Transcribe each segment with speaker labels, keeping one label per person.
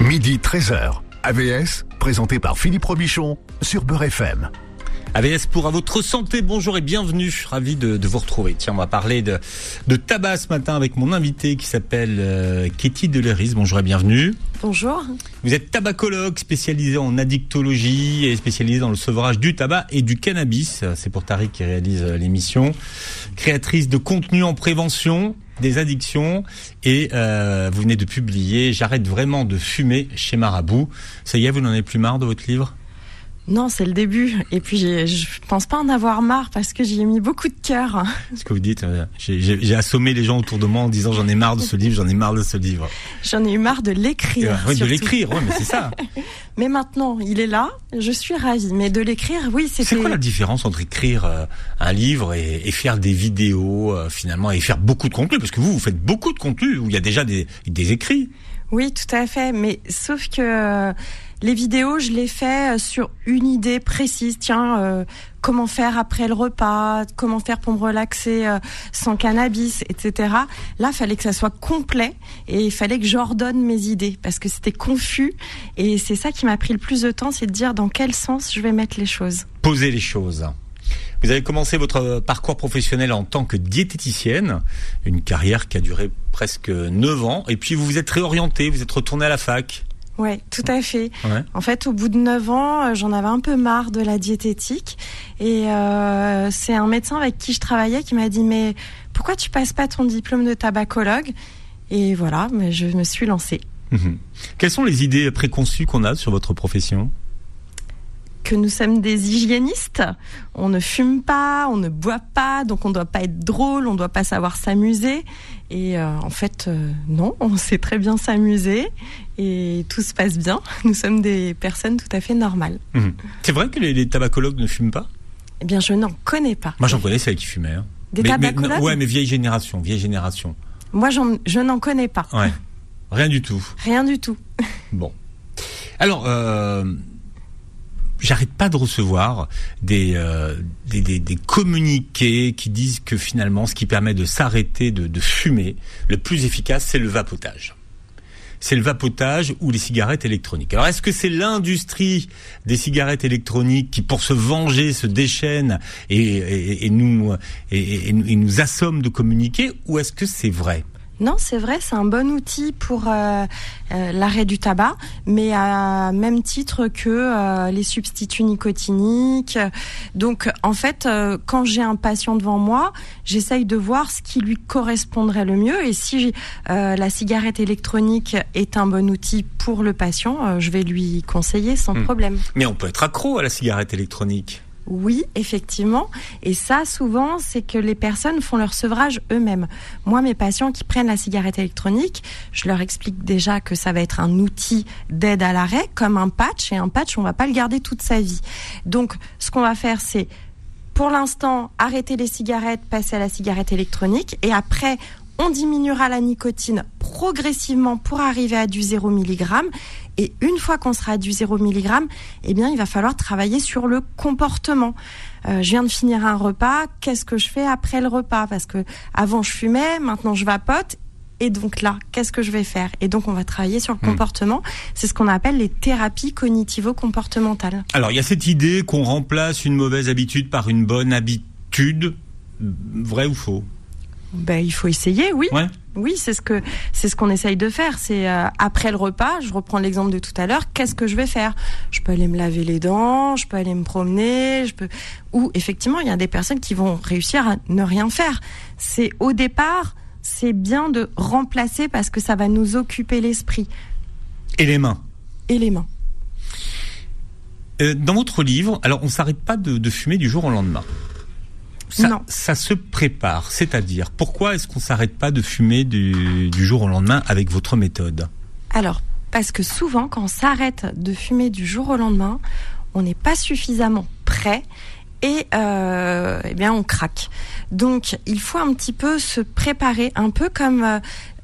Speaker 1: Midi 13h. AVS, présenté par Philippe Robichon sur Beurre FM.
Speaker 2: AVS pour à votre santé, bonjour et bienvenue, ravi de, de, vous retrouver. Tiens, on va parler de, de tabac ce matin avec mon invité qui s'appelle euh, Katie Deleris, bonjour et bienvenue.
Speaker 3: Bonjour.
Speaker 2: Vous êtes tabacologue spécialisé en addictologie et spécialisé dans le sevrage du tabac et du cannabis. C'est pour Tariq qui réalise euh, l'émission. Créatrice de contenu en prévention des addictions et euh, vous venez de publier J'arrête vraiment de fumer chez Marabout. Ça y est, vous n'en avez plus marre de votre livre?
Speaker 3: Non, c'est le début. Et puis, je pense pas en avoir marre parce que j'y ai mis beaucoup de cœur.
Speaker 2: Ce que vous dites, euh, j'ai assommé les gens autour de moi en disant j'en ai marre de ce livre, j'en ai marre de ce livre.
Speaker 3: J'en ai eu marre de l'écrire.
Speaker 2: Oui, de l'écrire, ouais, mais c'est ça.
Speaker 3: mais maintenant, il est là, je suis ravie. Mais de l'écrire, oui,
Speaker 2: c'était... C'est quoi la différence entre écrire euh, un livre et, et, faire des vidéos, euh, finalement, et faire beaucoup de contenu? Parce que vous, vous faites beaucoup de contenu où il y a déjà des, des écrits.
Speaker 3: Oui, tout à fait. Mais sauf que les vidéos, je les fais euh, sur une idée précise. Tiens, euh, comment faire après le repas, comment faire pour me relaxer euh, sans cannabis, etc. Là, fallait que ça soit complet et il fallait que j'ordonne mes idées parce que c'était confus. Et c'est ça qui m'a pris le plus de temps, c'est de dire dans quel sens je vais mettre les choses.
Speaker 2: Poser les choses. Vous avez commencé votre parcours professionnel en tant que diététicienne, une carrière qui a duré presque 9 ans, et puis vous vous êtes réorienté, vous êtes retourné à la fac.
Speaker 3: Oui, tout à fait. En fait, au bout de 9 ans, euh, j'en avais un peu marre de la diététique. Et euh, c'est un médecin avec qui je travaillais qui m'a dit Mais pourquoi tu passes pas ton diplôme de tabacologue? Et voilà, mais je me suis lancée.
Speaker 2: Mhm. Quelles sont les idées préconçues qu'on a sur votre profession?
Speaker 3: Que nous sommes des hygiénistes. On ne fume pas, on ne boit pas, donc on ne doit pas être drôle, on ne doit pas savoir s'amuser. Et euh, en fait, euh, non, on sait très bien s'amuser et tout se passe bien. Nous sommes des personnes tout à fait normales.
Speaker 2: Mhm. C'est vrai que les, tabacologues ne fument pas?
Speaker 3: Eh bien, je n'en connais pas.
Speaker 2: Moi, j'en connais celles qui fumaient. Hein.
Speaker 3: Des tabacologues
Speaker 2: Ouais, mais vieille génération, vieille génération.
Speaker 3: Moi, je n'en connais pas.
Speaker 2: Ouais. Rien du tout.
Speaker 3: Rien du tout.
Speaker 2: bon. Alors, euh, j'arrête pas de recevoir des, euh, des, communiqués qui disent que finalement, ce qui permet de s'arrêter de, fumer, le plus efficace, c'est le vapotage c'est le vapotage ou les cigarettes électroniques. Alors est-ce que c'est l'industrie des cigarettes électroniques qui, pour se venger, se déchaîne et, nous assomme de communiquer, ou est-ce que c'est vrai?
Speaker 3: Non, c'est vrai, c'est un bon outil pour euh, euh, l'arrêt du tabac, mais à même titre que euh, les substituts nicotiniques. Donc, en fait, quand j'ai un patient devant moi, j'essaye de voir ce qui lui correspondrait le mieux. Et si la cigarette électronique est un bon outil pour le patient, je vais lui conseiller sans hmm. problème.
Speaker 2: Mais on peut être accro à la cigarette électronique.
Speaker 3: Oui, effectivement. Et ça, souvent, c'est que les personnes font leur sevrage eux-mêmes. Moi, mes patients qui prennent la cigarette électronique, je leur explique déjà que ça va être un outil d'aide à l'arrêt, comme un patch. Et un patch, on va pas le garder toute sa vie. Donc, ce qu'on va faire, c'est pour l'instant, arrêter les cigarettes, passer à la cigarette électronique, et après, on diminuera la nicotine progressivement pour arriver à du 0 mg. Et une fois qu'on sera à du 0 mg, eh bien, il va falloir travailler sur le comportement. Euh, je viens de finir un repas, qu'est-ce que je fais après le repas? Parce que avant je fumais, maintenant je vapote. Et donc là, qu'est-ce que je vais faire? Et donc on va travailler sur le hmm. comportement. C'est ce qu'on appelle les thérapies cognitivo-comportementales.
Speaker 2: Alors il y a cette idée qu'on remplace une mauvaise habitude par une bonne habitude. Vrai ou faux?
Speaker 3: Ben, il faut essayer, oui. Oui, c'est ce que c'est ce qu'on essaye de faire. C'est euh, après le repas, je reprends l'exemple de tout à l'heure. Qu'est-ce que je vais faire? Je peux aller me laver les dents, je peux aller me promener, je peux. Ou effectivement, il y a des personnes qui vont réussir à ne rien faire. C'est au départ, c'est bien de remplacer parce que ça va nous occuper l'esprit.
Speaker 2: Et les mains.
Speaker 3: Et les mains.
Speaker 2: Euh, dans votre livre, alors on s'arrête pas de fumer du jour au lendemain ça, ça se prépare. C'est-à-dire, pourquoi est-ce qu'on s'arrête pas de fumer du, jour au lendemain avec votre méthode?
Speaker 3: Alors, parce que souvent, quand on s'arrête de fumer du jour au lendemain, on n'est pas suffisamment prêt et euh, eh bien on craque. Donc il faut un petit peu se préparer, un peu comme euh,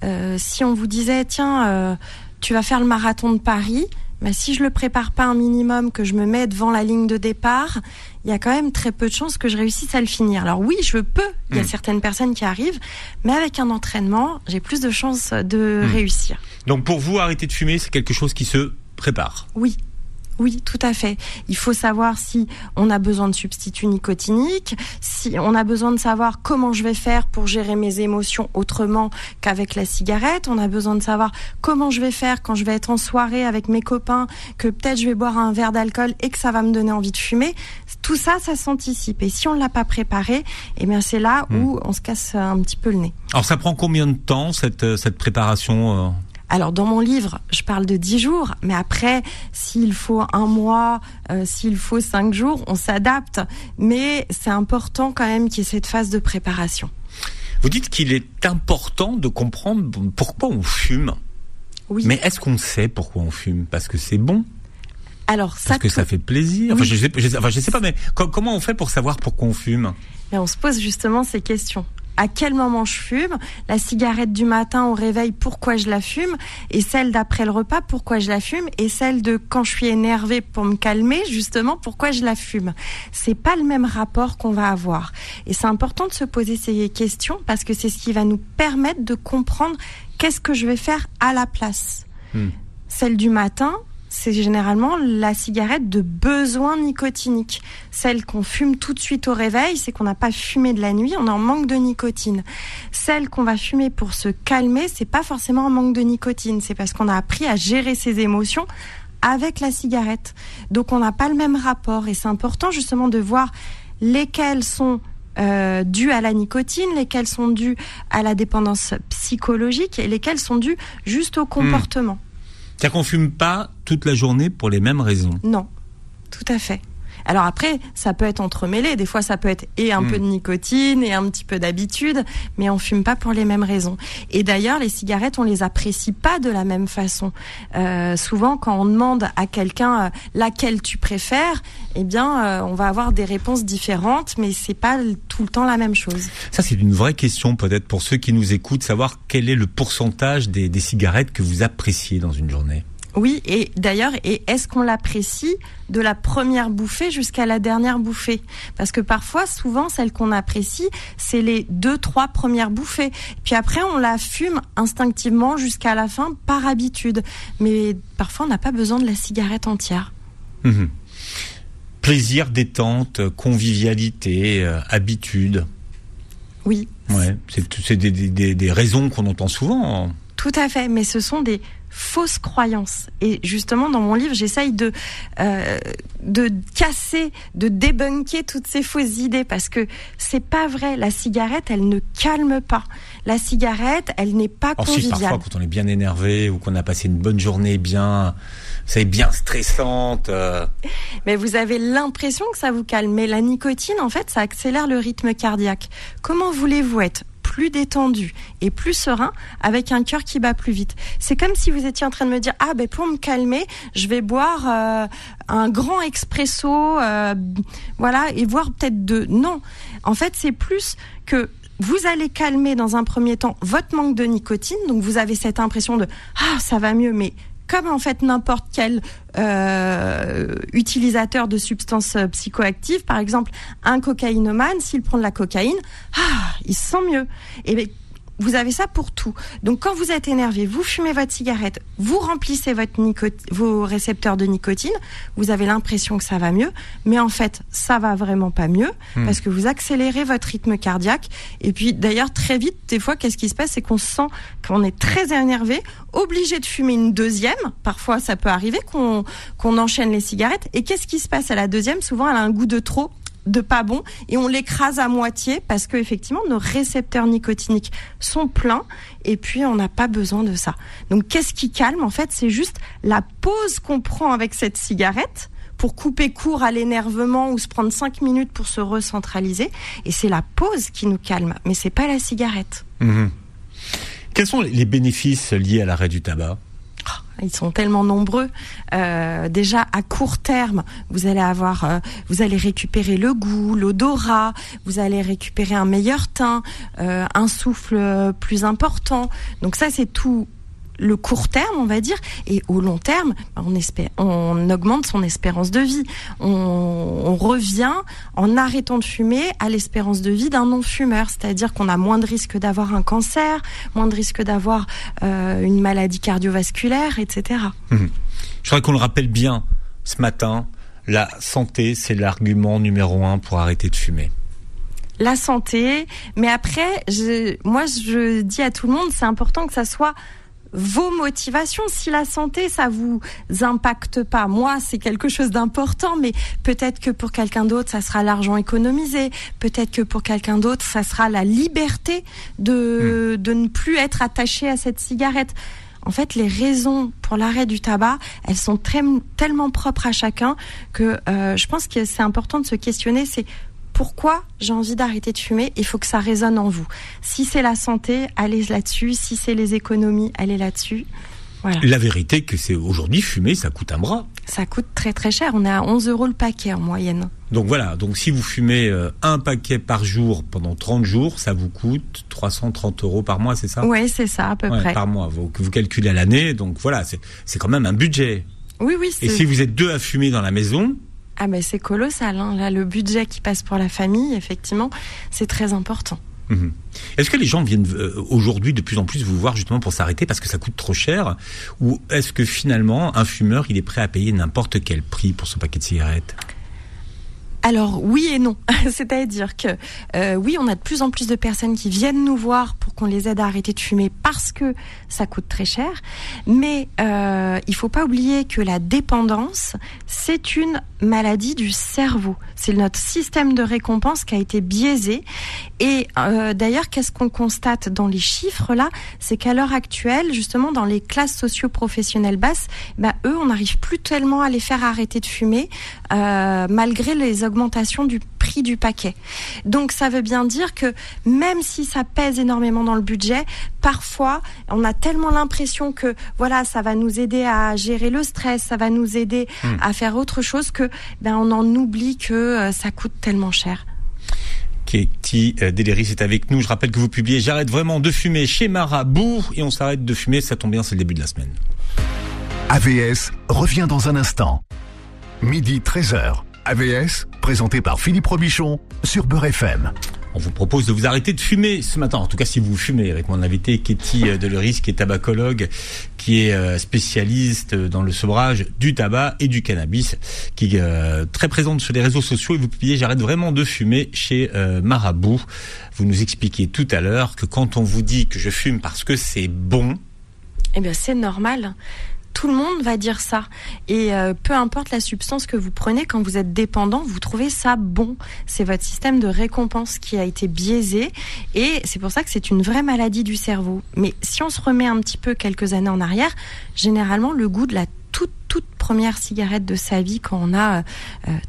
Speaker 3: euh, si on vous disait tiens tu vas faire le marathon de Paris, bah, si je le prépare pas un minimum, que je me mets devant la ligne de départ, il y a quand même très peu de chances que je réussisse à le finir. Alors oui, je peux. Il y a
Speaker 2: Mm.
Speaker 3: certaines personnes qui arrivent, mais avec un entraînement, j'ai plus de chances de
Speaker 2: Mm.
Speaker 3: réussir.
Speaker 2: Donc pour vous, arrêter de fumer, c'est quelque chose qui se prépare?
Speaker 3: Oui. Oui, tout à fait. Il faut savoir si on a besoin de substituts nicotiniques, si on a besoin de savoir comment je vais faire pour gérer mes émotions autrement qu'avec la cigarette. On a besoin de savoir comment je vais faire quand je vais être en soirée avec mes copains, que peut-être je vais boire un verre d'alcool et que ça va me donner envie de fumer. Tout ça, ça s'anticipe. Et si on ne l'a pas préparé, eh bien c'est là où on se casse un petit peu le nez.
Speaker 2: Alors ça prend combien de temps cette, euh, cette préparation euh
Speaker 3: Alors dans mon livre, je parle de 10 jours, mais après, s'il faut un mois, euh, s'il faut 5 jours, on s'adapte. Mais c'est important quand même qu'il y ait cette phase de préparation.
Speaker 2: Vous dites qu'il est important de comprendre pourquoi on fume.
Speaker 3: Oui.
Speaker 2: Mais est-ce qu'on sait pourquoi on fume? Parce que c'est bon?
Speaker 3: Alors ça,
Speaker 2: Parce que
Speaker 3: tout-
Speaker 2: ça fait plaisir enfin,
Speaker 3: Oui.
Speaker 2: je sais, je sais- enfin, je sais pas, mais co- comment on fait pour savoir pourquoi on fume?
Speaker 3: Mais on se pose justement ces questions. À quel moment je fume La cigarette du matin au réveil, pourquoi je la fume Et celle d'après le repas, pourquoi je la fume Et celle de quand je suis énervée pour me calmer, justement, pourquoi je la fume C'est pas le même rapport qu'on va avoir. Et c'est important de se poser ces questions parce que c'est ce qui va nous permettre de comprendre qu'est-ce que je vais faire à la place.
Speaker 2: Hmm.
Speaker 3: Celle du matin, c'est généralement la cigarette de besoin nicotinique. Celle qu'on fume tout de suite au réveil, c'est qu'on n'a pas fumé de la nuit, on est en manque de nicotine. Celle qu'on va fumer pour se calmer, c'est pas forcément un manque de nicotine, c'est parce qu'on a appris à gérer ses émotions avec la cigarette. Donc on n'a pas le même rapport et c'est important justement de voir lesquelles sont euh, dues à la nicotine, lesquelles sont dues à la dépendance psychologique et lesquelles sont dues juste au comportement.
Speaker 2: C'est-à-dire qu'on fume pas toute la journée pour les mêmes raisons?
Speaker 3: Non, tout à fait. Alors après, ça peut être entremêlé. Des fois, ça peut être et un
Speaker 2: Mm.
Speaker 3: peu de nicotine et un petit peu d'habitude, mais on fume pas pour les mêmes raisons. Et d'ailleurs, les cigarettes, on les apprécie pas de la même façon. Euh, souvent, quand on demande à quelqu'un euh, laquelle tu préfères, eh bien, euh, on va avoir des réponses différentes, mais c'est pas tout le temps la même chose.
Speaker 2: Ça, c'est une vraie question peut-être pour ceux qui nous écoutent, savoir quel est le pourcentage des, des cigarettes que vous appréciez dans une journée.
Speaker 3: Oui, et d'ailleurs, et est-ce qu'on l'apprécie de la première bouffée jusqu'à la dernière bouffée? Parce que parfois, souvent, celle qu'on apprécie, c'est les deux, trois premières bouffées. Puis après, on la fume instinctivement jusqu'à la fin par habitude. Mais parfois, on n'a pas besoin de la cigarette entière.
Speaker 2: Mhm. Plaisir, détente, convivialité, euh, habitude.
Speaker 3: Oui,
Speaker 2: Ouais, c'est des raisons qu'on entend souvent.
Speaker 3: Tout à fait, mais ce sont des fausses croyances. Et justement, dans mon livre, j'essaye de euh, de casser, de débunker toutes ces fausses idées parce que c'est pas vrai. La cigarette, elle ne calme pas. La cigarette, elle n'est pas
Speaker 2: si
Speaker 3: conviviale.
Speaker 2: parfois quand on est bien énervé ou qu'on a passé une bonne journée bien, c'est bien stressante. euh,
Speaker 3: Mais vous avez l'impression que ça vous calme. Mais la nicotine, en fait, ça accélère le rythme cardiaque. Comment voulez-vous être plus détendu et plus serein avec un cœur qui bat plus vite. C'est comme si vous étiez en train de me dire ah ben pour me calmer, je vais boire euh, un grand expresso euh, voilà et voir peut-être deux. Non. En fait, c'est plus que vous allez calmer dans un premier temps votre manque de nicotine, donc vous avez cette impression de ah ça va mieux, mais comme en fait n'importe quel euh, utilisateur de substances euh, psychoactives, par exemple un cocaïnomane, s'il prend de la cocaïne, ah, il se sent mieux. Vous avez ça pour tout. Donc quand vous êtes énervé, vous fumez votre cigarette, vous remplissez votre vos récepteurs de nicotine, vous avez l'impression que ça va mieux, mais en fait ça va vraiment pas mieux parce que vous accélérez votre rythme cardiaque. Et puis d'ailleurs très vite, des fois, qu'est-ce qui se passe, c'est qu'on se sent qu'on est très énervé, obligé de fumer une deuxième. Parfois ça peut arriver qu'on qu'on enchaîne les cigarettes. Et qu'est-ce qui se passe à la deuxième? Souvent elle a un goût de trop de pas bon et on l'écrase à moitié parce que effectivement nos récepteurs nicotiniques sont pleins et puis on n'a pas besoin de ça. Donc qu'est-ce qui calme en fait? C'est juste la pause qu'on prend avec cette cigarette pour couper court à l'énervement ou se prendre cinq minutes pour se recentraliser et c'est la pause qui nous calme mais c'est pas la cigarette.
Speaker 2: mhm. Quels sont les bénéfices liés à l'arrêt du tabac?
Speaker 3: Ils sont tellement nombreux. Euh, déjà à court terme, vous allez avoir, euh, vous allez récupérer le goût, l'odorat, vous allez récupérer un meilleur teint, euh, un souffle plus important. Donc ça, c'est tout le court terme, on va dire, et au long terme, on, espère, on augmente son espérance de vie. On, on revient, en arrêtant de fumer, à l'espérance de vie d'un non-fumeur, c'est-à-dire qu'on a moins de risque d'avoir un cancer, moins de risque d'avoir euh, une maladie cardiovasculaire, etc.
Speaker 2: Mmh. Je voudrais qu'on le rappelle bien ce matin, la santé, c'est l'argument numéro un pour arrêter de fumer
Speaker 3: la santé. Mais après, je, moi, je dis à tout le monde, c'est important que ça soit vos motivations. Si la santé, ça vous impacte pas, moi, c'est quelque chose d'important, mais peut-être que pour quelqu'un d'autre, ça sera l'argent économisé. Peut-être que pour quelqu'un d'autre, ça sera la liberté de, hmm. de ne plus être attaché à cette cigarette. En fait, les raisons pour l'arrêt du tabac, elles sont très, tellement propres à chacun que euh, je pense que c'est important de se questionner. C'est pourquoi j'ai envie d'arrêter de fumer, il faut que ça résonne en vous. Si c'est la santé, allez là-dessus. Si c'est les économies, allez là-dessus.
Speaker 2: La vérité, que c'est aujourd'hui fumer, ça coûte un bras.
Speaker 3: Ça coûte très très cher. On est à 11 euros le paquet en moyenne.
Speaker 2: Donc voilà. Donc si vous fumez euh, un paquet par jour pendant 30 jours, ça vous coûte 330 euros par mois, c'est ça?
Speaker 3: Oui, c'est ça à peu près.
Speaker 2: Par mois. Vous, vous calculez à l'année. Donc voilà, c'est quand même un budget.
Speaker 3: Oui, oui.
Speaker 2: Et si vous êtes deux à fumer dans la maison,
Speaker 3: ah ben c'est colossal. Hein. Là, le budget qui passe pour la famille, effectivement, c'est très important.
Speaker 2: Mhm. Est-ce que les gens viennent euh, aujourd'hui de plus en plus vous voir justement pour s'arrêter parce que ça coûte trop cher? Ou est-ce que finalement un fumeur il est prêt à payer n'importe quel prix pour ce paquet de cigarettes?
Speaker 3: Alors oui et non, c'est-à-dire que euh, oui, on a de plus en plus de personnes qui viennent nous voir pour qu'on les aide à arrêter de fumer parce que ça coûte très cher, mais euh, il faut pas oublier que la dépendance, c'est une maladie du cerveau. C'est notre système de récompense qui a été biaisé. Et euh, d'ailleurs, qu'est-ce qu'on constate dans les chiffres là? C'est qu'à l'heure actuelle, justement, dans les classes socio-professionnelles basses, bah, eux, on n'arrive plus tellement à les faire arrêter de fumer, euh, malgré les augmentations du prix du paquet. Donc ça veut bien dire que même si ça pèse énormément dans le budget, parfois on a tellement l'impression que voilà ça va nous aider à gérer le stress, ça va nous aider hmm. à faire autre chose que ben on en oublie que euh, ça coûte tellement cher.
Speaker 2: Katie euh, Deléris est avec nous. Je rappelle que vous publiez J'arrête vraiment de fumer chez Marabout et on s'arrête de fumer, ça tombe bien, c'est le début de la semaine.
Speaker 1: AVS revient dans un instant. Midi 13h. AVS, présenté par Philippe Robichon sur Beurre FM.
Speaker 2: On vous propose de vous arrêter de fumer ce matin. En tout cas, si vous fumez, avec mon invité Katie euh, Deloris, qui est tabacologue, qui est euh, spécialiste dans le sevrage du tabac et du cannabis, qui est euh, très présente sur les réseaux sociaux. Et vous publiez J'arrête vraiment de fumer chez Marabout. Vous nous expliquez tout à l'heure que quand on vous dit que je fume parce que c'est bon,
Speaker 3: eh bien, c'est normal tout le monde va dire ça. Et euh, peu importe la substance que vous prenez, quand vous êtes dépendant, vous trouvez ça bon. C'est votre système de récompense qui a été biaisé. Et c'est pour ça que c'est une vraie maladie du cerveau. Mais si on se remet un petit peu quelques années en arrière, généralement, le goût de la toute, première cigarette de sa vie quand on a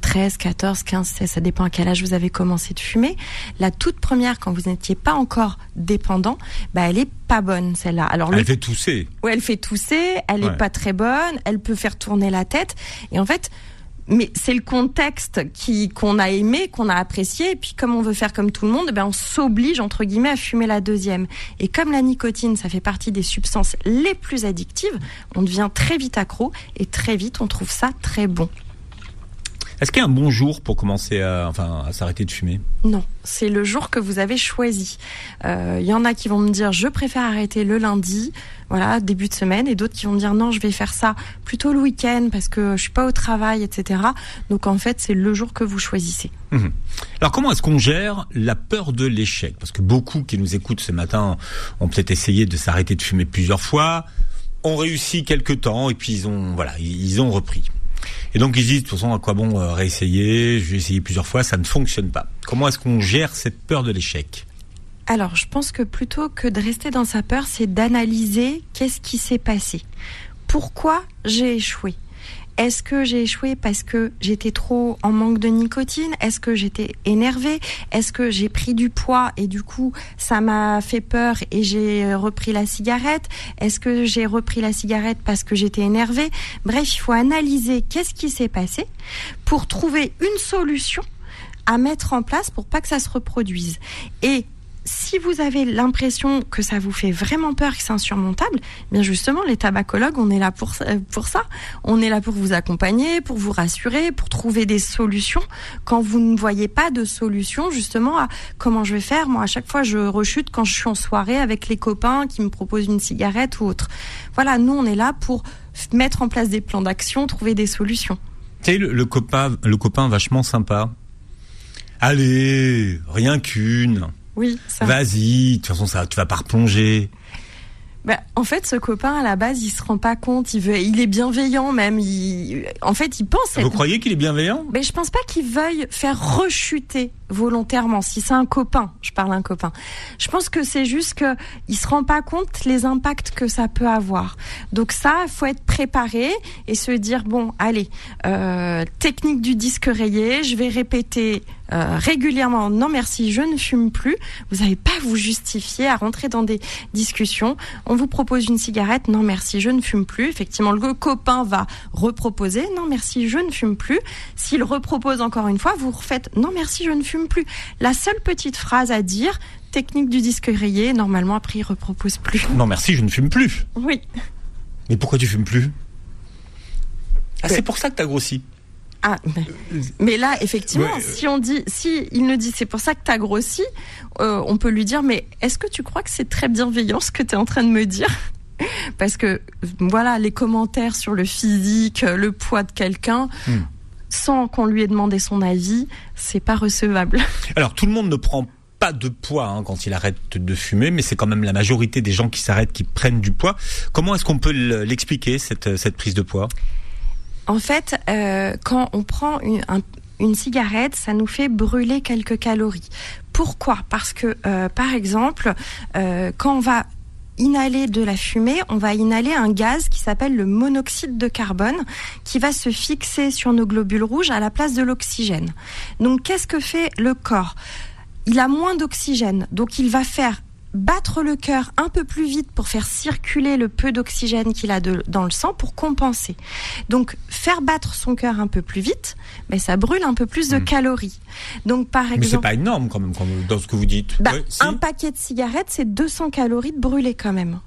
Speaker 3: 13, 14, 15, 16, ça dépend à quel âge vous avez commencé de fumer. La toute première, quand vous n'étiez pas encore dépendant, bah, elle est pas bonne, celle-là.
Speaker 2: Alors, elle fait tousser.
Speaker 3: Oui, elle fait tousser, elle est pas très bonne, elle peut faire tourner la tête. Et en fait, mais c'est le contexte qui qu'on a aimé, qu'on a apprécié, et puis comme on veut faire comme tout le monde, ben on s'oblige entre guillemets à fumer la deuxième. Et comme la nicotine, ça fait partie des substances les plus addictives, on devient très vite accro et très vite on trouve ça très bon.
Speaker 2: Est-ce qu'il y a un bon jour pour commencer à, enfin, à s'arrêter de fumer?
Speaker 3: Non, c'est le jour que vous avez choisi. Il euh, y en a qui vont me dire je préfère arrêter le lundi, voilà, début de semaine, et d'autres qui vont me dire non, je vais faire ça plutôt le week-end parce que je suis pas au travail, etc. Donc en fait, c'est le jour que vous choisissez.
Speaker 2: Mhm. Alors comment est-ce qu'on gère la peur de l'échec? Parce que beaucoup qui nous écoutent ce matin ont peut-être essayé de s'arrêter de fumer plusieurs fois, ont réussi quelques temps et puis ils ont voilà, ils ont repris. Et donc ils disent de toute façon à quoi bon euh, réessayer, je vais essayer plusieurs fois, ça ne fonctionne pas. Comment est-ce qu'on gère cette peur de l'échec?
Speaker 3: Alors, je pense que plutôt que de rester dans sa peur, c'est d'analyser qu'est-ce qui s'est passé. Pourquoi j'ai échoué? Est-ce que j'ai échoué parce que j'étais trop en manque de nicotine? Est-ce que j'étais énervée? Est-ce que j'ai pris du poids et du coup ça m'a fait peur et j'ai repris la cigarette? Est-ce que j'ai repris la cigarette parce que j'étais énervée? Bref, il faut analyser qu'est-ce qui s'est passé pour trouver une solution à mettre en place pour pas que ça se reproduise. Et si vous avez l'impression que ça vous fait vraiment peur, que c'est insurmontable, eh bien justement, les tabacologues, on est là pour, pour ça. On est là pour vous accompagner, pour vous rassurer, pour trouver des solutions. Quand vous ne voyez pas de solution, justement, à comment je vais faire, moi, à chaque fois, je rechute quand je suis en soirée avec les copains qui me proposent une cigarette ou autre. Voilà, nous, on est là pour mettre en place des plans d'action, trouver des solutions.
Speaker 2: Tu sais, le, copain, le copain vachement sympa. Allez, rien qu'une.
Speaker 3: Oui,
Speaker 2: ça. Vas-y, de toute façon, ça, tu vas pas replonger.
Speaker 3: Bah, en fait, ce copain à la base, il se rend pas compte. Il veut, il est bienveillant même. Il, en fait, il pense.
Speaker 2: Vous croyez qu'il est bienveillant?
Speaker 3: Mais je pense pas qu'il veuille faire rechuter volontairement. Si c'est un copain, je parle un copain. Je pense que c'est juste que il se rend pas compte les impacts que ça peut avoir. Donc ça, il faut être préparé et se dire bon, allez, euh, technique du disque rayé. Je vais répéter euh, régulièrement non merci, je ne fume plus. Vous n'avez pas à vous justifier à rentrer dans des discussions. On vous propose une cigarette, non merci, je ne fume plus. Effectivement, le copain va reproposer, non merci, je ne fume plus. S'il repropose encore une fois, vous refaites non merci, je ne fume plus. La seule petite phrase à dire, technique du disque rayé, normalement après il repropose plus.
Speaker 2: Non merci, je ne fume plus.
Speaker 3: Oui.
Speaker 2: Mais pourquoi tu fumes plus? Ah, c'est pour ça que tu as grossi.
Speaker 3: Ah, mais, là, effectivement, si on dit, si il nous dit c'est pour ça que tu as grossi, euh, on peut lui dire mais est-ce que tu crois que c'est très bienveillant ce que tu es en train de me dire? Parce que voilà, les commentaires sur le physique, le poids de quelqu'un. Hmm. Sans qu'on lui ait demandé son avis, c'est pas recevable.
Speaker 2: Alors tout le monde ne prend pas de poids hein, quand il arrête de fumer, mais c'est quand même la majorité des gens qui s'arrêtent qui prennent du poids. Comment est-ce qu'on peut l'expliquer cette, cette prise de poids?
Speaker 3: En fait, euh, quand on prend une, cigarette, ça nous fait brûler quelques calories. Pourquoi? Parce que, euh, par exemple, euh, quand on va inhaler de la fumée, on va inhaler un gaz qui s'appelle le monoxyde de carbone, qui va se fixer sur nos globules rouges à la place de l'oxygène. Donc, qu'est-ce que fait le corps? Il a moins d'oxygène, donc il va faire battre le cœur un peu plus vite pour faire circuler le peu d'oxygène qu'il a dans le sang pour compenser. Donc faire battre son cœur un peu plus vite, mais ça brûle un peu plus de hmm. calories. Donc par exemple,
Speaker 2: mais c'est pas énorme quand même dans ce que vous dites.
Speaker 3: Bah, un paquet de cigarettes, c'est 200 calories de brûlé quand même.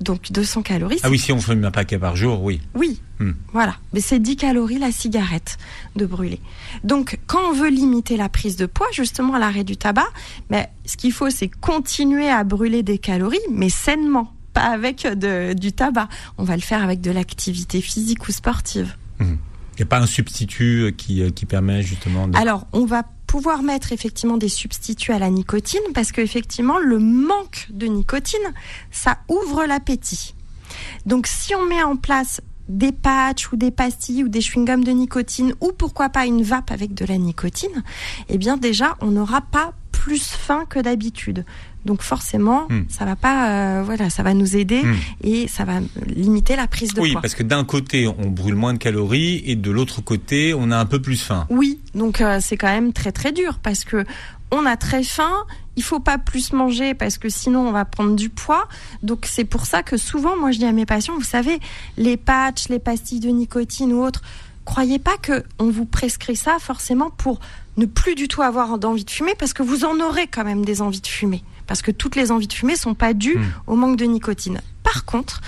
Speaker 3: Donc 200 calories.
Speaker 2: Ah oui, si on fume un paquet par jour, oui.
Speaker 3: Oui, hmm. voilà. Mais c'est 10 calories la cigarette de brûler. Donc quand on veut limiter la prise de poids, justement à l'arrêt du tabac, mais ce qu'il faut c'est continuer à brûler des calories, mais sainement, pas avec du tabac. On va le faire avec de l'activité physique ou sportive.
Speaker 2: Hmm. Il n'y a pas un substitut qui, euh, qui permet justement de...
Speaker 3: Alors, on va pouvoir mettre effectivement des substituts à la nicotine parce que effectivement le manque de nicotine, ça ouvre l'appétit. Donc si on met en place des patchs ou des pastilles ou des chewing-gums de nicotine ou pourquoi pas une vape avec de la nicotine, eh bien déjà on n'aura pas plus faim que d'habitude. Donc forcément, hmm. ça va pas, euh, voilà, ça va nous aider hmm. et ça va limiter la prise de
Speaker 2: poids.
Speaker 3: Oui,
Speaker 2: parce que d'un côté, on brûle moins de calories et de l'autre côté, on a un peu plus faim.
Speaker 3: Oui, donc euh, c'est quand même très très dur parce que on a très faim. Il faut pas plus manger parce que sinon on va prendre du poids. Donc c'est pour ça que souvent, moi je dis à mes patients, vous savez, les patchs, les pastilles de nicotine ou autres, croyez pas que on vous prescrit ça forcément pour ne plus du tout avoir d'envie de fumer parce que vous en aurez quand même des envies de fumer parce que toutes les envies de fumer sont pas dues hmm. au manque de nicotine. Par contre,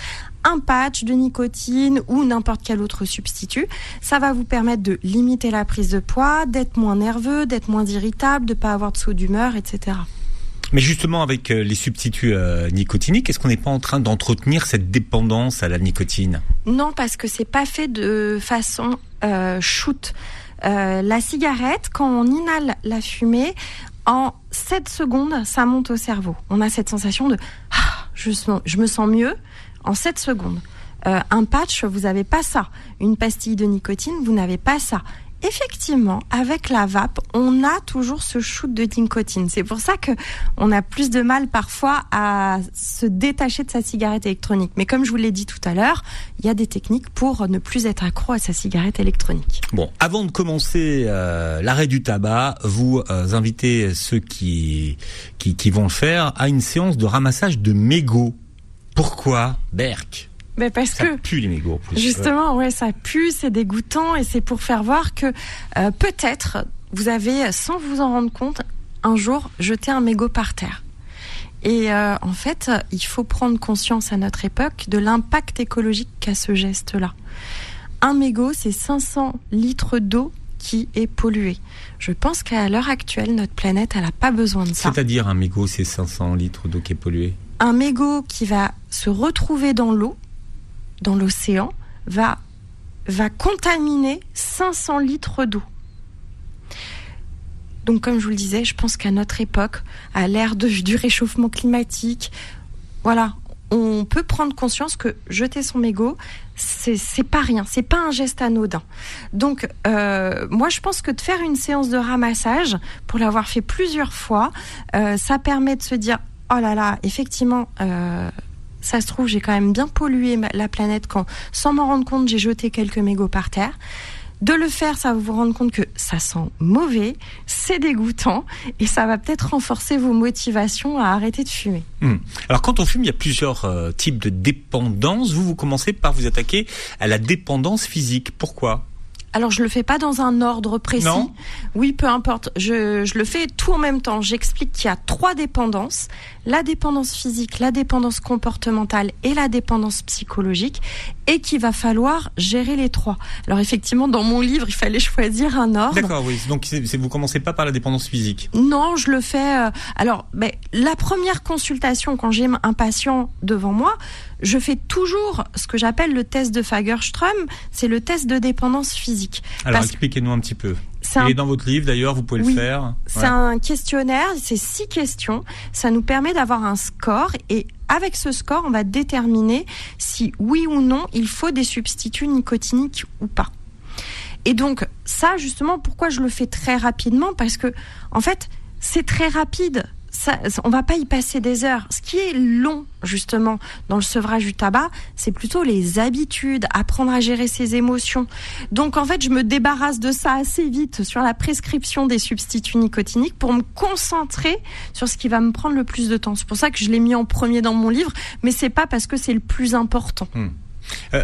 Speaker 3: un patch de nicotine ou n'importe quel autre substitut, ça va vous permettre de limiter la prise de poids, d'être moins nerveux, d'être moins irritable, de pas avoir de saut d'humeur, etc.
Speaker 2: Mais justement, avec euh, les substituts euh, nicotiniques, est-ce qu'on n'est pas en train d'entretenir cette dépendance à la nicotine?
Speaker 3: Non, parce que c'est pas fait de façon euh, shoot. la cigarette, quand on inhale la fumée, en 7 secondes, ça monte au cerveau. On a cette sensation de ah, je, me sens mieux en 7 secondes. Euh, un patch, vous n'avez pas ça. Une pastille de nicotine, vous n'avez pas ça effectivement, avec la vape, on a toujours ce shoot de nicotine. C'est pour ça que on a plus de mal parfois à se détacher de sa cigarette électronique. Mais comme je vous l'ai dit tout à l'heure, il y a des techniques pour ne plus être accro à sa cigarette électronique.
Speaker 2: Bon, avant de commencer euh, l'arrêt du tabac, vous euh, invitez ceux qui, qui, qui vont le faire à une séance de ramassage de mégots. Pourquoi, Berk
Speaker 3: mais parce
Speaker 2: ça
Speaker 3: que
Speaker 2: pue les mégots. Plus.
Speaker 3: Justement, ouais, ça pue, c'est dégoûtant et c'est pour faire voir que euh, peut-être vous avez, sans vous en rendre compte, un jour jeté un mégot par terre. Et euh, en fait, il faut prendre conscience à notre époque de l'impact écologique qu'a ce geste-là. Un mégot, c'est 500 litres d'eau qui est polluée. Je pense qu'à l'heure actuelle, notre planète, elle n'a pas besoin de ça.
Speaker 2: C'est-à-dire un mégot, c'est 500 litres d'eau qui est polluée?
Speaker 3: Un mégot qui va se retrouver dans l'eau, dans l'océan, va, va contaminer 500 litres d'eau. Donc, comme je vous le disais, je pense qu'à notre époque, à l'ère du réchauffement climatique, voilà, on peut prendre conscience que jeter son mégot, c'est pas rien, c'est pas un geste anodin. Donc, euh, moi, je pense que de faire une séance de ramassage, pour l'avoir fait plusieurs fois, euh, ça permet de se dire, oh là là, effectivement. Euh, ça se trouve, j'ai quand même bien pollué la planète quand, sans m'en rendre compte, j'ai jeté quelques mégots par terre. De le faire, ça va vous rendre compte que ça sent mauvais, c'est dégoûtant et ça va peut-être renforcer vos motivations à arrêter de fumer.
Speaker 2: Hmm. Alors quand on fume, il y a plusieurs euh, types de dépendance. Vous, vous commencez par vous attaquer à la dépendance physique. Pourquoi?
Speaker 3: Alors je le fais pas dans un ordre précis.
Speaker 2: Non.
Speaker 3: Oui, peu importe. Je, je le fais tout en même temps. J'explique qu'il y a trois dépendances la dépendance physique, la dépendance comportementale et la dépendance psychologique, et qu'il va falloir gérer les trois. Alors effectivement, dans mon livre, il fallait choisir un ordre.
Speaker 2: D'accord, oui. Donc vous commencez pas par la dépendance physique.
Speaker 3: Non, je le fais. Euh, alors, ben, la première consultation, quand j'ai un patient devant moi, je fais toujours ce que j'appelle le test de Fagerström, c'est le test de dépendance physique.
Speaker 2: Alors expliquez-nous un petit peu. Il est dans votre livre d'ailleurs, vous pouvez le faire.
Speaker 3: C'est un questionnaire, c'est six questions. Ça nous permet d'avoir un score et avec ce score, on va déterminer si oui ou non il faut des substituts nicotiniques ou pas. Et donc ça, justement, pourquoi je le fais très rapidement? Parce que en fait, c'est très rapide ça, on va pas y passer des heures. Ce qui est long, justement, dans le sevrage du tabac, c'est plutôt les habitudes, apprendre à gérer ses émotions. Donc, en fait, je me débarrasse de ça assez vite sur la prescription des substituts nicotiniques pour me concentrer sur ce qui va me prendre le plus de temps. C'est pour ça que je l'ai mis en premier dans mon livre, mais c'est pas parce que c'est le plus important. Hmm.
Speaker 2: Euh,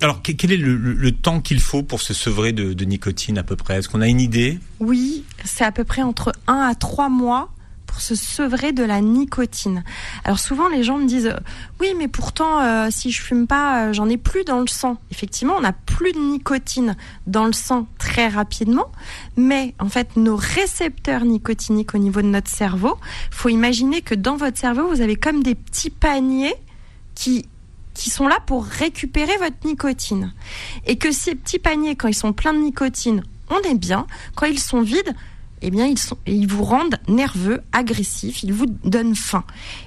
Speaker 2: alors, quel est le, temps qu'il faut pour se sevrer de, de nicotine à peu près? Est-ce qu'on a une idée?
Speaker 3: Oui, c'est à peu près entre 1 à 3 mois pour se sevrer de la nicotine. Alors souvent les gens me disent oui mais pourtant euh, si je fume pas euh, j'en ai plus dans le sang. Effectivement on n'a plus de nicotine dans le sang très rapidement, mais en fait nos récepteurs nicotiniques au niveau de notre cerveau, faut imaginer que dans votre cerveau vous avez comme des petits paniers qui qui sont là pour récupérer votre nicotine. Et que ces petits paniers, quand ils sont pleins de nicotine, on est bien. Quand ils sont vides, eh bien, ils, sont, ils vous rendent nerveux, agressifs, ils vous donnent faim.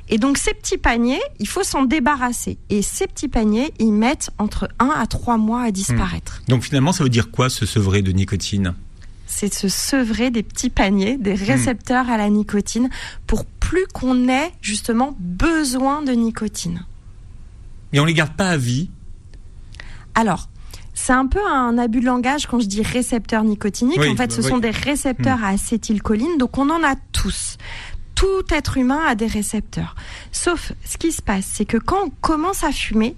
Speaker 3: Et donc, ces petits paniers, il faut s'en débarrasser. Et ces petits paniers, ils mettent entre 1 à 3 mois à disparaître.
Speaker 2: Hmm. Donc, finalement, ça veut dire quoi, se sevrer de nicotine?
Speaker 3: C'est se sevrer des petits paniers, des hmm. récepteurs à la nicotine, pour plus qu'on ait justement besoin de nicotine.
Speaker 2: Et on les garde pas à vie?
Speaker 3: Alors, c'est un peu un abus de langage quand je dis récepteurs nicotiniques. en fait, ce sont des récepteurs hmm. à acétylcholine, donc on en a tous. Tout être humain a des récepteurs. Sauf, ce qui se passe, c'est que quand on commence à fumer,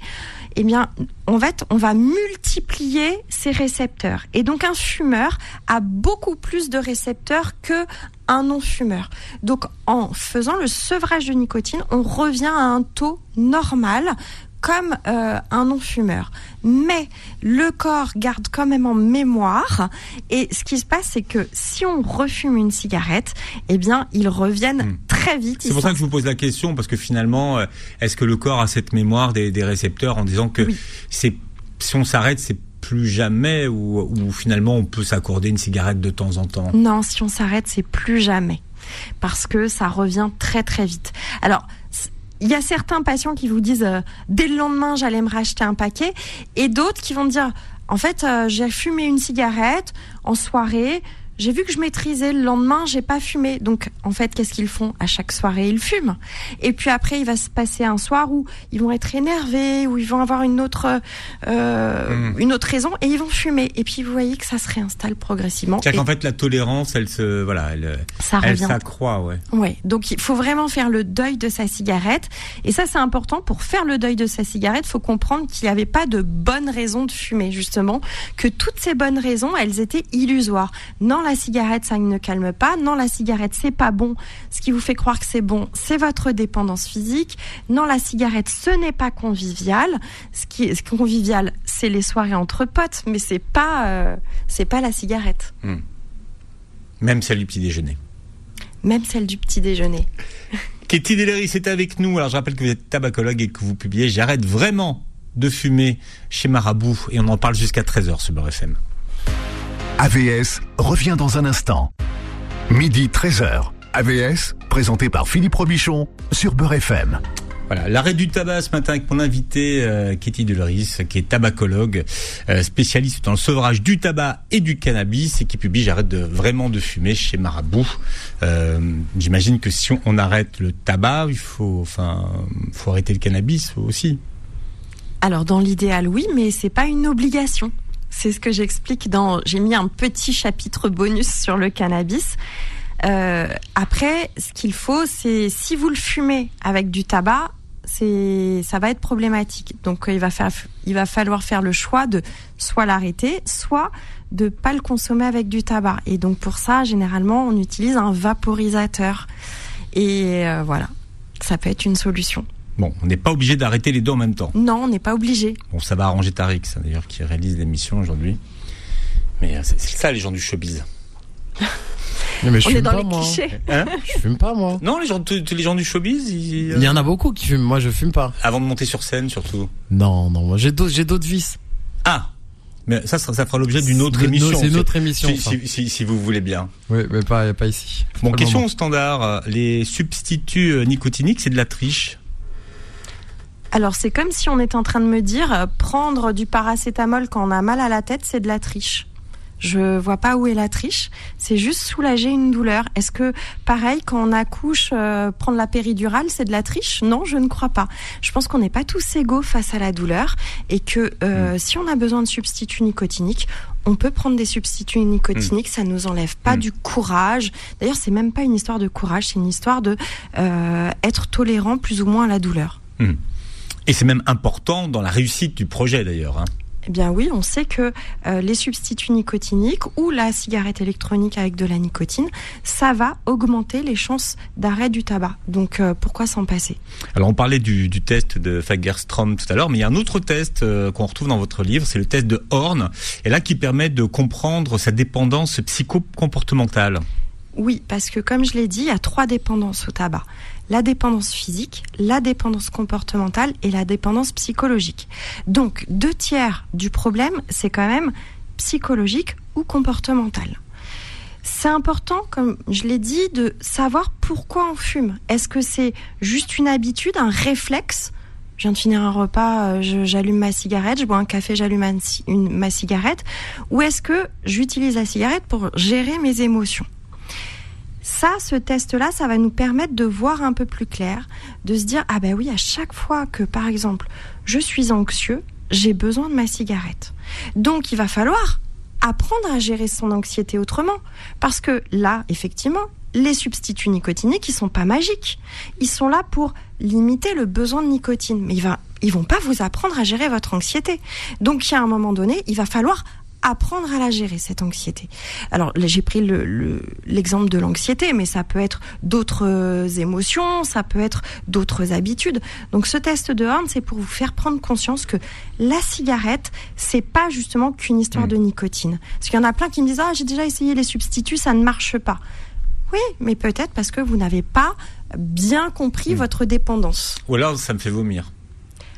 Speaker 3: eh bien, en fait, on va multiplier ces récepteurs. Et donc, un fumeur a beaucoup plus de récepteurs que un non-fumeur. Donc, en faisant le sevrage de nicotine, on revient à un taux normal comme euh, un non-fumeur. Mais le corps garde quand même en mémoire. Et ce qui se passe, c'est que si on refume une cigarette, eh bien, ils reviennent hmm. très vite.
Speaker 2: C'est pour ça que je vous pose la question, parce que finalement, euh, est-ce que le corps a cette mémoire des, récepteurs en disant que c'est si on s'arrête, c'est plus jamais ou, ou finalement on peut s'accorder une cigarette de temps en temps?
Speaker 3: Non, si on s'arrête, c'est plus jamais parce que ça revient très très vite. Alors il y a certains patients qui vous disent euh, dès le lendemain j'allais me racheter un paquet et d'autres qui vont dire en fait euh, j'ai fumé une cigarette en soirée j'ai vu que je maîtrisais le lendemain, j'ai pas fumé. Donc en fait, qu'est-ce qu'ils font? À chaque soirée, ils fument. Et puis après, il va se passer un soir où ils vont être énervés, où ils vont avoir une autre euh, hmm. une autre raison et ils vont fumer. Et puis vous voyez que ça se réinstalle progressivement.
Speaker 2: C'est-à-dire qu'en fait, la tolérance, elle se voilà, elle, ça elle s'accroît, ouais.
Speaker 3: Ouais. Donc il faut vraiment faire le deuil de sa cigarette. Et ça, c'est important pour faire le deuil de sa cigarette. Faut comprendre qu'il n'y avait pas de bonnes raisons de fumer, justement, que toutes ces bonnes raisons, elles étaient illusoires. Non la cigarette, ça ne calme pas. Non, la cigarette, c'est pas bon. Ce qui vous fait croire que c'est bon, c'est votre dépendance physique. Non, la cigarette, ce n'est pas convivial. Ce qui est convivial, c'est les soirées entre potes, mais c'est pas, euh, c'est pas la cigarette. Hmm.
Speaker 2: Même celle du petit déjeuner.
Speaker 3: Même celle du petit déjeuner.
Speaker 2: Katie Dellery, c'est avec nous. Alors, je rappelle que vous êtes tabacologue et que vous publiez J'arrête vraiment de fumer chez Marabout. Et on en parle jusqu'à 13h sur Beurre FM.
Speaker 1: AVS revient dans un instant. Midi 13h. AVS, présenté par Philippe Robichon sur Beurre FM.
Speaker 2: Voilà, l'arrêt du tabac ce matin avec mon invité euh, Katie Deloris, qui est tabacologue, euh, spécialiste dans le sevrage du tabac et du cannabis et qui publie J'arrête de, vraiment de fumer chez Marabout. Euh, J'imagine que si on, arrête le tabac, il faut, enfin, faut arrêter le cannabis aussi.
Speaker 3: Alors dans l'idéal, oui, mais c'est pas une obligation. C'est ce que j'explique dans. J'ai mis un petit chapitre bonus sur le cannabis. Euh, après, ce qu'il faut, c'est si vous le fumez avec du tabac, c'est ça va être problématique. Donc il va faire, il va falloir faire le choix de soit l'arrêter, soit de pas le consommer avec du tabac. Et donc pour ça, généralement, on utilise un vaporisateur. Et euh, voilà, ça peut être une solution.
Speaker 2: Bon, on n'est pas obligé d'arrêter les deux en même temps.
Speaker 3: Non, on n'est pas obligé.
Speaker 2: Bon, ça va arranger Tariq, ça d'ailleurs, qui réalise l'émission aujourd'hui. Mais euh, c'est ça les gens du showbiz.
Speaker 4: mais je
Speaker 3: On
Speaker 4: fume
Speaker 3: est dans
Speaker 4: pas,
Speaker 3: les
Speaker 4: moi.
Speaker 3: clichés.
Speaker 2: Hein
Speaker 4: Je fume pas, moi.
Speaker 2: non, les gens, tous les gens du showbiz, ils, euh,
Speaker 4: Il y en a beaucoup qui fument. Moi, je fume pas.
Speaker 2: avant de monter sur scène surtout.
Speaker 4: Non, non, moi, j'ai d'autres, j'ai d'autres vices.
Speaker 2: Ah, mais ça, ça, ça fera l'objet d'une autre émission.
Speaker 4: C'est une autre émission.
Speaker 2: Si,
Speaker 4: ça.
Speaker 2: si, si, si vous voulez bien.
Speaker 4: Oui, mais pas, pas ici.
Speaker 2: Bon,
Speaker 4: pas
Speaker 2: question au standard. euh, Les substituts nicotiniques, c'est de la triche.
Speaker 3: Alors c'est comme si on était en train de me dire euh, prendre du paracétamol quand on a mal à la tête, c'est de la triche. Je vois pas où est la triche. C'est juste soulager une douleur. Est-ce que, pareil, quand on accouche, euh, prendre la péridurale, c'est de la triche? Non, je ne crois pas. Je pense qu'on n'est pas tous égaux face à la douleur et que euh, si on a besoin de substituts nicotiniques, on peut prendre des substituts nicotiniques. Ça nous enlève pas
Speaker 2: Mm.
Speaker 3: du courage. D'ailleurs, c'est même pas une histoire de courage, c'est une histoire de euh, être tolérant plus ou moins à la douleur.
Speaker 2: Et c'est même important dans la réussite du projet d'ailleurs. hein.
Speaker 3: Eh bien oui, on sait que euh, les substituts nicotiniques ou la cigarette électronique avec de la nicotine, ça va augmenter les chances d'arrêt du tabac. Donc euh, pourquoi s'en passer?
Speaker 2: Alors on parlait du, du test de Fagerstrom tout à l'heure, mais il y a un autre test euh, qu'on retrouve dans votre livre, c'est le test de Horn, et là qui permet de comprendre sa dépendance psychocomportementale.
Speaker 3: Oui, parce que comme je l'ai dit, il y a trois dépendances au tabac. La dépendance physique, la dépendance comportementale et la dépendance psychologique. Donc deux tiers du problème, c'est quand même psychologique ou comportemental. C'est important, comme je l'ai dit, de savoir pourquoi on fume. Est-ce que c'est juste une habitude, un réflexe? Je viens de finir un repas, euh, j'allume ma cigarette, je bois un café, j'allume ma cigarette, ou est-ce que j'utilise la cigarette pour gérer mes émotions? Ça, ce test-là, ça va nous permettre de voir un peu plus clair, de se dire, ah ben oui, à chaque fois que, par exemple, je suis anxieux, j'ai besoin de ma cigarette. Donc, il va falloir apprendre à gérer son anxiété autrement. Parce que là, effectivement, les substituts nicotiniques, ils sont pas magiques. Ils sont là pour limiter le besoin de nicotine. Mais il va, ils vont pas vous apprendre à gérer votre anxiété. Donc, il y a un moment donné, il va falloir apprendre à la gérer, cette anxiété. Alors, là, j'ai pris le- le- l'exemple de l'anxiété, mais ça peut être d'autres euh, émotions, ça peut être d'autres habitudes. Donc, ce test de Horn, c'est pour vous faire prendre conscience que la cigarette, c'est pas justement qu'une histoire
Speaker 2: Mm.
Speaker 3: de nicotine. Parce qu'il y en a plein qui me disent, ah, j'ai déjà essayé les substituts, ça ne marche pas. Oui, mais peut-être parce que vous n'avez pas bien compris
Speaker 2: Mm.
Speaker 3: votre dépendance.
Speaker 2: Ou alors ça me fait vomir.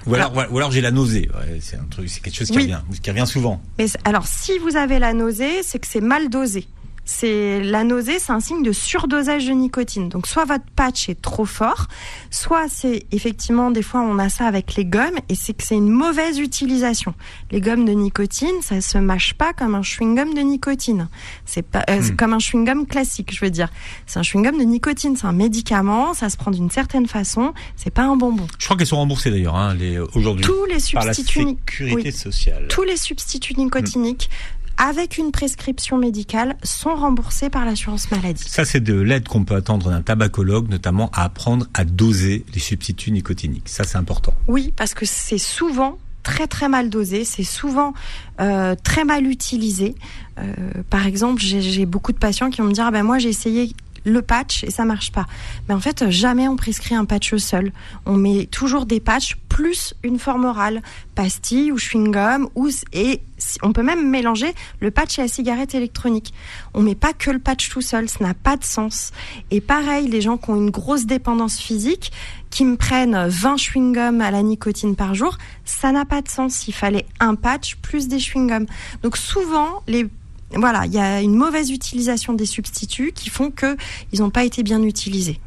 Speaker 2: Ou alors, ou alors j'ai la nausée. Ouais, c'est un truc, c'est quelque chose qui
Speaker 3: Oui.
Speaker 2: revient, qui revient souvent.
Speaker 3: Mais alors, si vous avez la nausée, c'est que c'est mal dosé. C'est la nausée, c'est un signe de surdosage de nicotine. Donc, soit votre patch est trop fort, soit c'est effectivement des fois on a ça avec les gommes et c'est que c'est une mauvaise utilisation. Les gommes de nicotine, ça se mâche pas comme un chewing gum de nicotine. C'est pas euh,
Speaker 2: Hmm.
Speaker 3: comme un chewing gum classique, je veux dire. C'est un chewing gum de nicotine, c'est un médicament, ça se prend d'une certaine façon. C'est pas un bonbon.
Speaker 2: Je crois qu'elles sont remboursées d'ailleurs, hein, aujourd'hui
Speaker 3: Tous les
Speaker 2: par la sécurité
Speaker 3: oui
Speaker 2: sociale.
Speaker 3: tous les substituts nicotiniques avec une prescription médicale sont remboursés par l'assurance maladie.
Speaker 2: Ça, c'est de l'aide qu'on peut attendre d'un tabacologue, notamment à apprendre à doser les substituts nicotiniques. Ça, c'est important.
Speaker 3: Oui, parce que c'est souvent très très mal dosé, c'est souvent euh, très mal utilisé. Euh, par exemple, j'ai- j'ai beaucoup de patients qui vont me dire ah ben moi j'ai essayé le patch et ça marche pas. Mais en fait, jamais on prescrit un patch seul. On met toujours des patchs plus une forme orale, pastille ou chewing-gum, ou et on peut même mélanger le patch et la cigarette électronique. On met pas que le patch tout seul, ça n'a pas de sens. Et pareil, les gens qui ont une grosse dépendance physique, qui me prennent 20 chewing-gums à la nicotine par jour, ça n'a pas de sens. Il fallait un patch plus des chewing-gums. Donc souvent, les voilà, il y a une mauvaise utilisation des substituts qui font que ils n'ont pas été bien utilisés.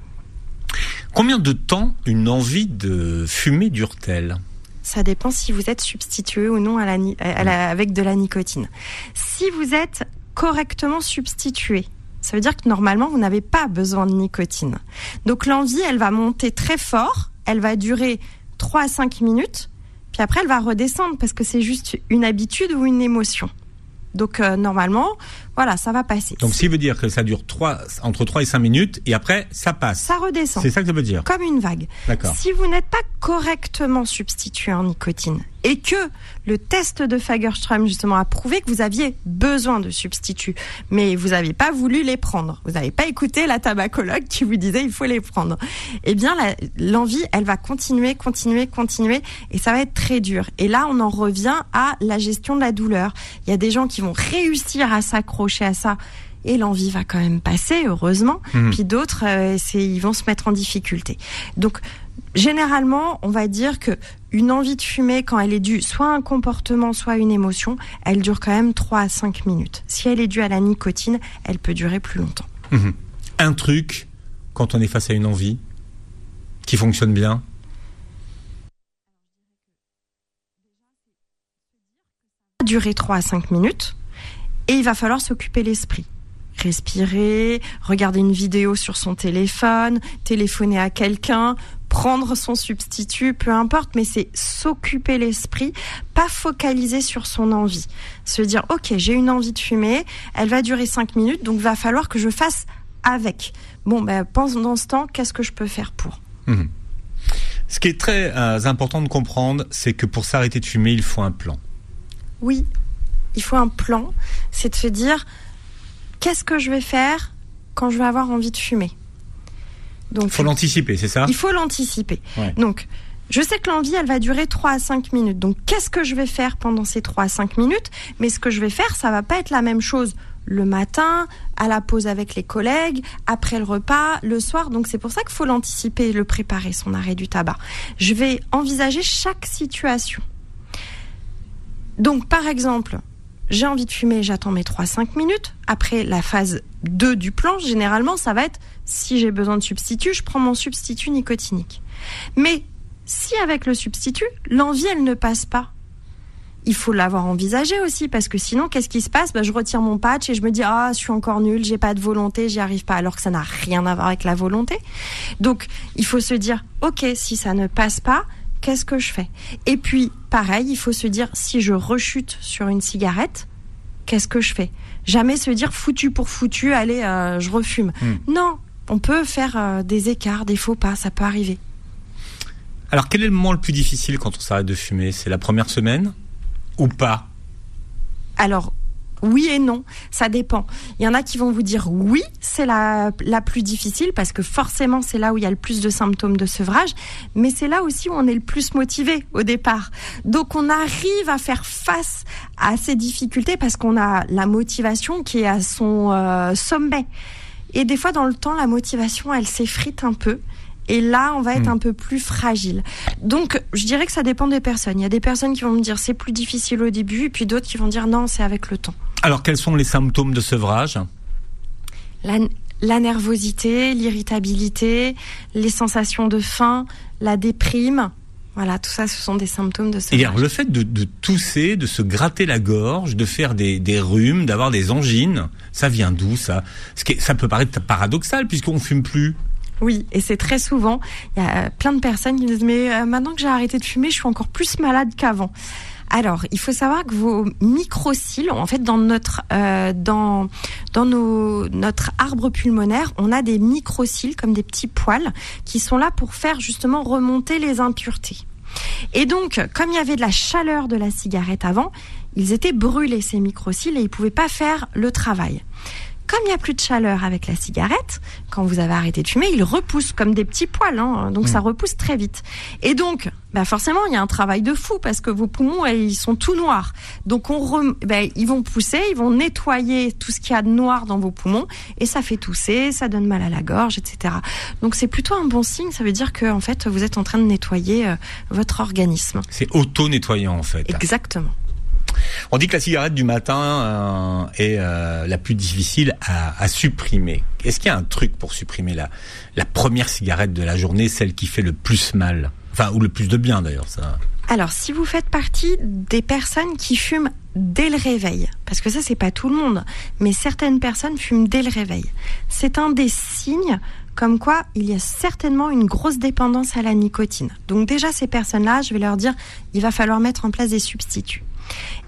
Speaker 2: Combien de temps une envie de fumer dure-t-elle?
Speaker 3: Ça dépend si vous êtes substitué ou non à la, ni- à la- avec de la nicotine. Si vous êtes correctement substitué, ça veut dire que normalement vous n'avez pas besoin de nicotine. Donc l'envie, elle va monter très fort, elle va durer 3 à 5 minutes, puis après elle va redescendre parce que c'est juste une habitude ou une émotion. Donc euh, normalement, voilà, ça va passer.
Speaker 2: Donc, ce qui veut dire que ça dure entre 3 et 5 minutes, et après, ça passe.
Speaker 3: ça redescend.
Speaker 2: C'est ça que ça veut dire.
Speaker 3: comme une vague.
Speaker 2: D'accord.
Speaker 3: Si vous n'êtes pas correctement substitué en nicotine et que le test de Fagerström justement a prouvé que vous aviez besoin de substituts, mais vous n'avez pas voulu les prendre, vous n'avez pas écouté la tabacologue qui vous disait il faut les prendre, eh bien l'envie, elle va continuer, continuer, continuer et ça va être très dur. Et là, on en revient à la gestion de la douleur. Il y a des gens qui vont réussir à s'accrocher à ça. Et l'envie va quand même passer, heureusement.
Speaker 2: Mhm.
Speaker 3: Puis d'autres, euh, ils vont se mettre en difficulté. Donc, généralement, on va dire que une envie de fumer, quand elle est due soit à un comportement, soit à une émotion, elle dure quand même 3 à 5 minutes. Si elle est due à la nicotine, elle peut durer plus longtemps.
Speaker 2: Mhm. Un truc, quand on est face à une envie, qui fonctionne bien.
Speaker 3: durer 3 à 5 minutes et il va falloir s'occuper l'esprit. Respirer, regarder une vidéo sur son téléphone, téléphoner à quelqu'un, prendre son substitut, peu importe, mais c'est s'occuper l'esprit, pas focaliser sur son envie. Se dire, ok, j'ai une envie de fumer, elle va durer 5 minutes, donc va falloir que je fasse avec. Bon, ben, pendant ce temps, qu'est-ce que je peux faire pour?
Speaker 2: Mhm. Ce qui est très euh, important de comprendre, c'est que pour s'arrêter de fumer, il faut un plan.
Speaker 3: Oui, il faut un plan, c'est de se dire qu'est-ce que je vais faire quand je vais avoir envie de fumer? Donc
Speaker 2: Il faut l'anticiper, c'est ça
Speaker 3: il faut l'anticiper.
Speaker 2: Ouais.
Speaker 3: Donc je sais que l'envie, elle va durer 3 à 5 minutes. Donc qu'est-ce que je vais faire pendant ces 3 à 5 minutes? Mais ce que je vais faire, ça va pas être la même chose le matin, à la pause avec les collègues, après le repas, le soir. Donc c'est pour ça qu'il faut l'anticiper et le préparer, son arrêt du tabac. Je vais envisager chaque situation. Donc par exemple, j'ai envie de fumer, j'attends mes 3-5 minutes. Après la phase 2 du plan, généralement, ça va être si j'ai besoin de substitut, je prends mon substitut nicotinique. Mais si avec le substitut, l'envie, elle ne passe pas, il faut l'avoir envisagé aussi parce que sinon, qu'est-ce qui se passe? Bah, Je retire mon patch et je me dis ah, je suis encore nul, j'ai pas de volonté, j'y arrive pas, alors que ça n'a rien à voir avec la volonté. Donc, il faut se dire ok, si ça ne passe pas, qu'est-ce que je fais? Et puis, pareil, il faut se dire si je rechute sur une cigarette, qu'est-ce que je fais? Jamais se dire foutu pour foutu, allez, euh, je refume.
Speaker 2: Hmm.
Speaker 3: Non, on peut faire euh, des écarts, des faux pas, ça peut arriver.
Speaker 2: Alors, quel est le moment le plus difficile quand on s'arrête de fumer? C'est la première semaine ou pas?
Speaker 3: Alors, oui et non, ça dépend. Il y en a qui vont vous dire oui, c'est la, la plus difficile parce que forcément c'est là où il y a le plus de symptômes de sevrage, mais c'est là aussi où on est le plus motivé au départ. Donc on arrive à faire face à ces difficultés parce qu'on a la motivation qui est à son euh, sommet. Et des fois dans le temps, la motivation, elle s'effrite un peu. Et là, on va être
Speaker 2: Hmm.
Speaker 3: un peu plus fragile. Donc, je dirais que ça dépend des personnes. Il y a des personnes qui vont me dire c'est plus difficile au début, et puis d'autres qui vont dire non, c'est avec le temps.
Speaker 2: Alors, quels sont les symptômes de sevrage
Speaker 3: La, la nervosité, l'irritabilité, les sensations de faim, la déprime. Voilà, tout ça, ce sont des symptômes de
Speaker 2: Et
Speaker 3: sevrage.
Speaker 2: alors, le fait de, de tousser, de se gratter la gorge, de faire des, des rhumes, d'avoir des angines, ça vient d'où ça? Ce qui est- Ça peut paraître paradoxal puisqu'on fume plus.
Speaker 3: Oui, et c'est très souvent, il y a plein de personnes qui me disent mais euh, maintenant que j'ai arrêté de fumer, je suis encore plus malade qu'avant. Alors, il faut savoir que vos microcils, en fait, dans notre euh, dans dans notre arbre pulmonaire, on a des microcils comme des petits poils qui sont là pour faire justement remonter les impuretés. Et donc, comme il y avait de la chaleur de la cigarette avant, ils étaient brûlés ces microcils et ils pouvaient pas faire le travail. Comme il n'y a plus de chaleur avec la cigarette, quand vous avez arrêté de fumer, il repousse comme des petits poils, hein, donc ça repousse très vite. Et donc, bah forcément, il y a un travail de fou parce que vos poumons, ils sont tout noirs. Donc, on rem- bah, ils vont pousser, ils vont nettoyer tout ce qu'il y a de noir dans vos poumons et ça fait tousser, ça donne mal à la gorge, etc. Donc, c'est plutôt un bon signe. Ça veut dire que en fait, vous êtes en train de nettoyer euh, votre organisme.
Speaker 2: C'est auto-nettoyant en fait.
Speaker 3: Exactement.
Speaker 2: On dit que la cigarette du matin euh, est euh, la plus difficile à, supprimer. Est-ce qu'il y a un truc pour supprimer la, première cigarette de la journée, celle qui fait le plus mal? Enfin, ou le plus de bien d'ailleurs.
Speaker 3: Alors, si vous faites partie des personnes qui fument dès le réveil, parce que ça, c'est pas tout le monde, mais certaines personnes fument dès le réveil, c'est un des signes comme quoi il y a certainement une grosse dépendance à la nicotine. Donc déjà, ces personnes-là, je vais leur dire, il va falloir mettre en place des substituts.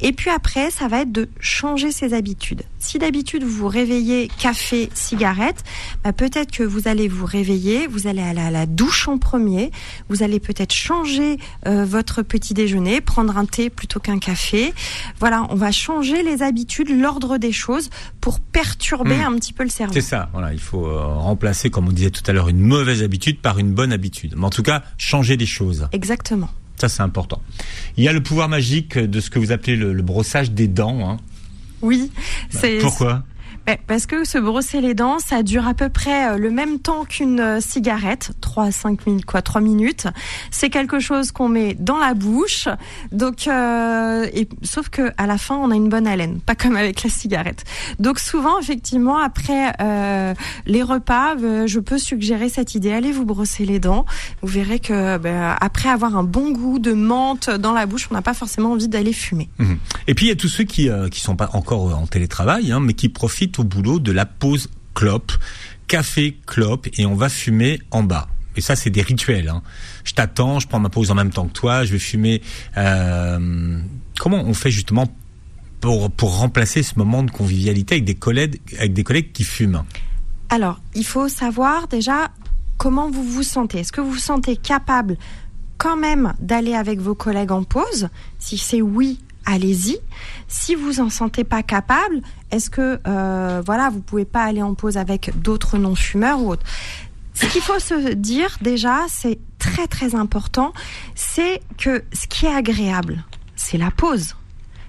Speaker 3: Et puis après, ça va être de changer ses habitudes. Si d'habitude vous vous réveillez café, cigarette, bah peut-être que vous allez vous réveiller, vous allez aller à la douche en premier, vous allez peut-être changer euh, votre petit déjeuner, prendre un thé plutôt qu'un café. Voilà, on va changer les habitudes, l'ordre des choses pour perturber
Speaker 2: Hmm.
Speaker 3: un petit peu le cerveau.
Speaker 2: C'est ça, voilà, il faut euh, remplacer, comme on disait tout à l'heure, une mauvaise habitude par une bonne habitude. Mais en tout cas, changer les choses.
Speaker 3: Exactement.
Speaker 2: Ça, c'est important. Il y a le pouvoir magique de ce que vous appelez le, le brossage des dents. Hein.
Speaker 3: Oui, c'est
Speaker 2: Pourquoi?
Speaker 3: Parce que se brosser les dents, ça dure à peu près euh, le même temps qu'une euh, cigarette, 3 à 5 minutes, quoi, 3 minutes. C'est quelque chose qu'on met dans la bouche. Donc, euh, sauf que à la fin, on a une bonne haleine, pas comme avec la cigarette. Donc souvent, effectivement, après les repas, je peux suggérer cette idée. Allez vous brosser les dents. Vous verrez que ben, après avoir un bon goût de menthe dans la bouche, on n'a pas forcément envie d'aller fumer.
Speaker 2: Mhm. Et puis il y a tous ceux qui euh, qui sont pas encore en télétravail, hein, mais qui profitent au boulot de la pause clope, café clope, et on va fumer en bas. Et ça, c'est des rituels. Hein. Je t'attends, je prends ma pause en même temps que toi, je vais fumer. Euh, comment on fait justement pour pour remplacer ce moment de convivialité avec des collègues avec des collègues qui fument?
Speaker 3: Alors, il faut savoir déjà comment vous vous sentez. Est-ce que vous vous sentez capable quand même d'aller avec vos collègues en pause? Si c'est oui, allez-y. Si vous en sentez pas capable, est-ce que euh, voilà, vous pouvez pas aller en pause avec d'autres non-fumeurs ou autres? Ce qu'il faut se dire déjà, c'est très très important, c'est que ce qui est agréable, c'est la pause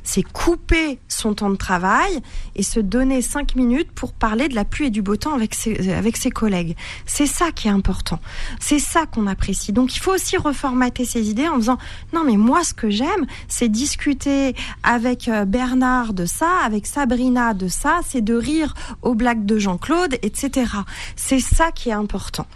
Speaker 3: c'est couper son temps de travail et se donner cinq minutes pour parler de la pluie et du beau temps avec ses, avec ses collègues. C'est ça qui est important. C'est ça qu'on apprécie. Donc il faut aussi reformater ses idées en disant non mais moi ce que j'aime c'est discuter avec euh, Bernard de ça, avec Sabrina de ça, c'est de rire aux blagues de Jean-Claude, etc. C'est ça qui est important.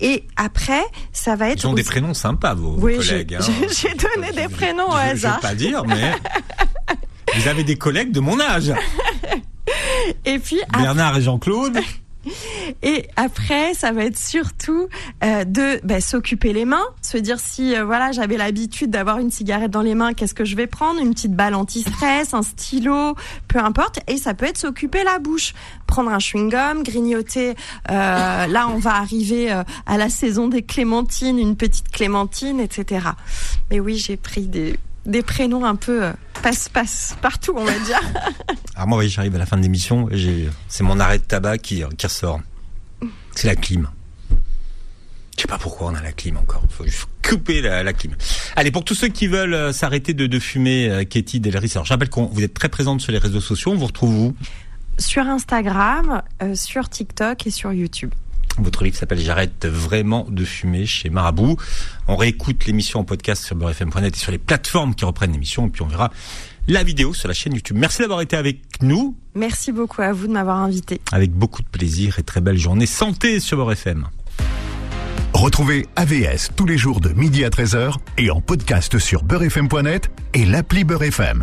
Speaker 3: Et après ça va être
Speaker 2: Ils ont des prénoms sympas, vos,
Speaker 3: Oui,
Speaker 2: collègues.
Speaker 3: j'ai-
Speaker 2: hein.
Speaker 3: donné des prénoms au
Speaker 2: je- Je
Speaker 3: hasard.
Speaker 2: pas dire, mais vous avez des collègues de mon âge,
Speaker 3: et puis
Speaker 2: Bernard et Jean-Claude.
Speaker 3: Et après, ça va être surtout euh, de bah, s'occuper les mains, se dire si euh, voilà j'avais l'habitude d'avoir une cigarette dans les mains, qu'est-ce que je vais prendre? Une petite balle anti-stress, un stylo, peu importe. Et ça peut être s'occuper la bouche, prendre un chewing-gum, grignoter. euh, là, on va arriver à la saison des clémentines, une petite clémentine, etc. Mais oui, j'ai pris des des prénoms un peu euh, passe-passe partout, on va dire.
Speaker 2: Alors moi, oui, j'arrive à la fin de l'émission, c'est mon arrêt de tabac qui, qui ressort. C'est la clim. Je sais pas pourquoi on a la clim encore. Faut juste couper la, la clim. Allez, pour tous ceux qui veulent euh, s'arrêter de, de fumer, euh, Katie Delris, alors je rappelle que vous êtes très présente sur les réseaux sociaux. On vous retrouve où?
Speaker 3: Sur Instagram, euh, sur TikTok et sur YouTube.
Speaker 2: Votre livre s'appelle J'arrête vraiment de fumer chez Marabout. On réécoute l'émission en podcast sur beurrefm.net et sur les plateformes qui reprennent l'émission. Et puis on verra la vidéo sur la chaîne YouTube. Merci d'avoir été avec nous.
Speaker 3: Merci beaucoup à vous de m'avoir invité.
Speaker 2: Avec beaucoup de plaisir et très belle journée. Santé sur Beurre FM.
Speaker 1: Retrouvez AVS tous les jours de midi à 13h et en podcast sur beurrefm.net et l'appli Beurre FM.